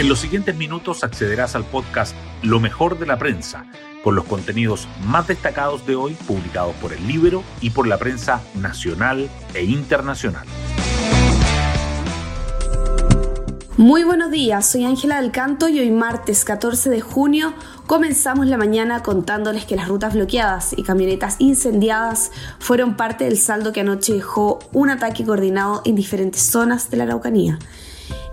En los siguientes minutos accederás al podcast Lo mejor de la prensa, con los contenidos más destacados de hoy publicados por el Libro y por la prensa nacional e internacional. Muy buenos días, soy Ángela del Canto y hoy martes 14 de junio comenzamos la mañana contándoles que las rutas bloqueadas y camionetas incendiadas fueron parte del saldo que anoche dejó un ataque coordinado en diferentes zonas de la Araucanía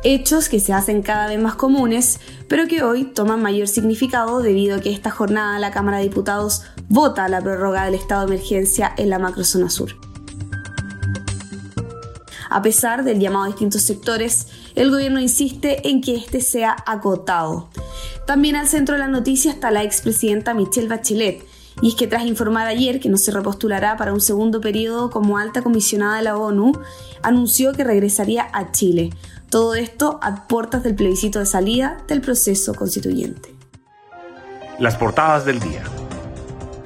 hechos que se hacen cada vez más comunes, pero que hoy toman mayor significado debido a que esta jornada la Cámara de Diputados vota la prórroga del estado de emergencia en la macrozona sur. A pesar del llamado a distintos sectores, el gobierno insiste en que este sea acotado. También al centro de la noticia está la expresidenta Michelle Bachelet, y es que tras informar ayer que no se repostulará para un segundo periodo como alta comisionada de la ONU, anunció que regresaría a Chile, todo esto a puertas del plebiscito de salida del proceso constituyente. Las portadas del día.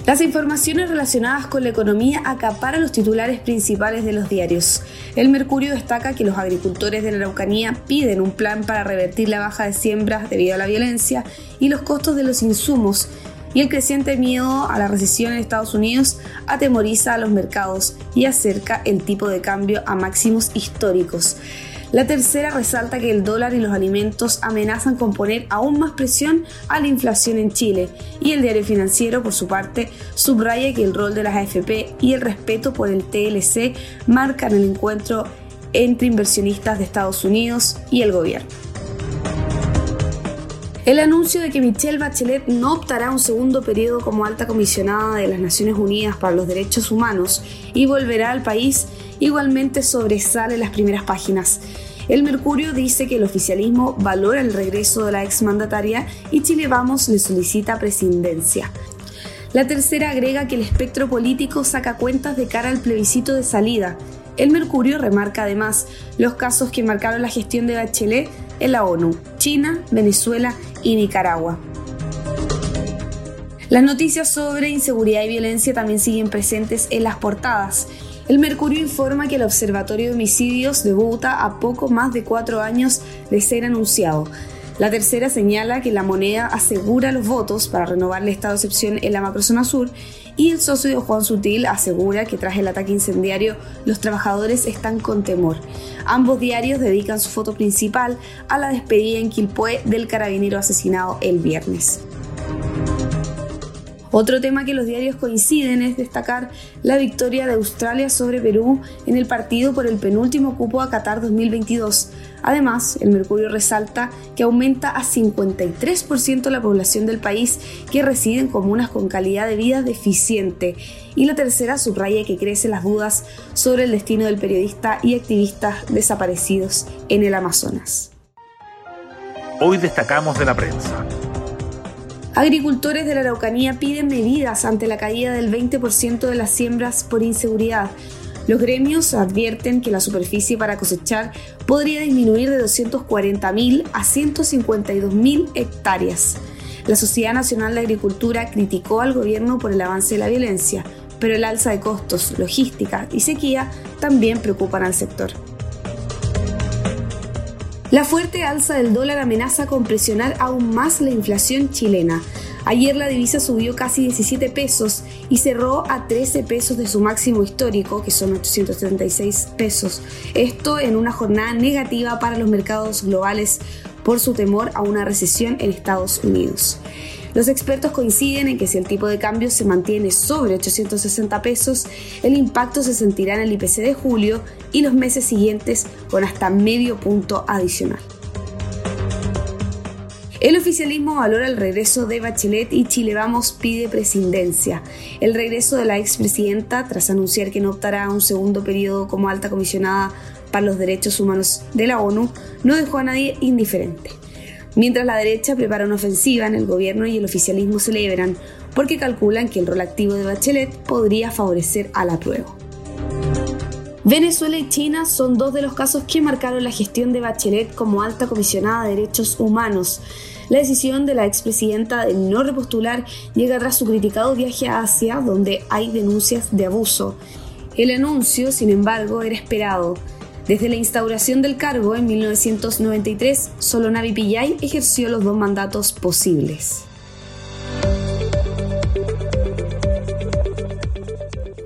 Las informaciones relacionadas con la economía acaparan los titulares principales de los diarios. El Mercurio destaca que los agricultores de la Araucanía piden un plan para revertir la baja de siembras debido a la violencia y los costos de los insumos, y el creciente miedo a la recesión en Estados Unidos atemoriza a los mercados y acerca el tipo de cambio a máximos históricos. La tercera resalta que el dólar y los alimentos amenazan con poner aún más presión a la inflación en Chile y el diario financiero, por su parte, subraya que el rol de las AFP y el respeto por el TLC marcan el encuentro entre inversionistas de Estados Unidos y el gobierno. El anuncio de que Michelle Bachelet no optará un segundo periodo como alta comisionada de las Naciones Unidas para los Derechos Humanos y volverá al país igualmente sobresale las primeras páginas. El Mercurio dice que el oficialismo valora el regreso de la exmandataria y Chile Vamos le solicita presidencia. La tercera agrega que el espectro político saca cuentas de cara al plebiscito de salida. El Mercurio remarca además los casos que marcaron la gestión de Bachelet en la ONU, China, Venezuela y Nicaragua. Las noticias sobre inseguridad y violencia también siguen presentes en las portadas. El Mercurio informa que el Observatorio de Homicidios debuta a poco más de cuatro años de ser anunciado. La tercera señala que la moneda asegura los votos para renovar el estado de excepción en la macrozona sur y el socio de Juan Sutil asegura que tras el ataque incendiario los trabajadores están con temor. Ambos diarios dedican su foto principal a la despedida en Quilpué del carabinero asesinado el viernes. Otro tema que los diarios coinciden es destacar la victoria de Australia sobre Perú en el partido por el penúltimo cupo a Qatar 2022. Además, el Mercurio resalta que aumenta a 53% la población del país que reside en comunas con calidad de vida deficiente. Y la tercera subraya que crecen las dudas sobre el destino del periodista y activista desaparecidos en el Amazonas. Hoy destacamos de la prensa. Agricultores de la Araucanía piden medidas ante la caída del 20% de las siembras por inseguridad. Los gremios advierten que la superficie para cosechar podría disminuir de 240.000 a 152.000 hectáreas. La Sociedad Nacional de Agricultura criticó al gobierno por el avance de la violencia, pero el alza de costos, logística y sequía también preocupan al sector. La fuerte alza del dólar amenaza con presionar aún más la inflación chilena. Ayer la divisa subió casi 17 pesos y cerró a 13 pesos de su máximo histórico, que son 876 pesos. Esto en una jornada negativa para los mercados globales por su temor a una recesión en Estados Unidos. Los expertos coinciden en que si el tipo de cambio se mantiene sobre 860 pesos, el impacto se sentirá en el IPC de julio y los meses siguientes con hasta medio punto adicional. El oficialismo valora el regreso de Bachelet y Chile Vamos pide presidencia. El regreso de la expresidenta, tras anunciar que no optará a un segundo periodo como alta comisionada para los derechos humanos de la ONU, no dejó a nadie indiferente mientras la derecha prepara una ofensiva en el gobierno y el oficialismo celebran porque calculan que el rol activo de Bachelet podría favorecer a la prueba. Venezuela y China son dos de los casos que marcaron la gestión de Bachelet como alta comisionada de derechos humanos. La decisión de la expresidenta de no repostular llega tras su criticado viaje a Asia, donde hay denuncias de abuso. El anuncio, sin embargo, era esperado. Desde la instauración del cargo en 1993, solo Navi Pillay ejerció los dos mandatos posibles.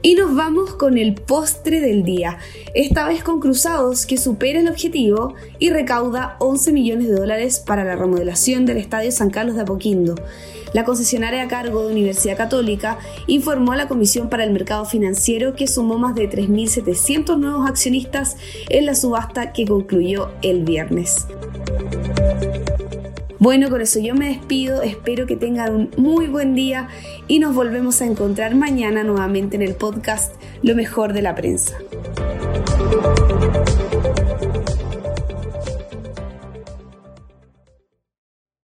Y nos vamos con el postre del día, esta vez con Cruzados que supera el objetivo y recauda 11 millones de dólares para la remodelación del Estadio San Carlos de Apoquindo. La concesionaria a cargo de Universidad Católica informó a la Comisión para el Mercado Financiero que sumó más de 3.700 nuevos accionistas en la subasta que concluyó el viernes. Bueno, con eso yo me despido, espero que tengan un muy buen día y nos volvemos a encontrar mañana nuevamente en el podcast Lo mejor de la prensa.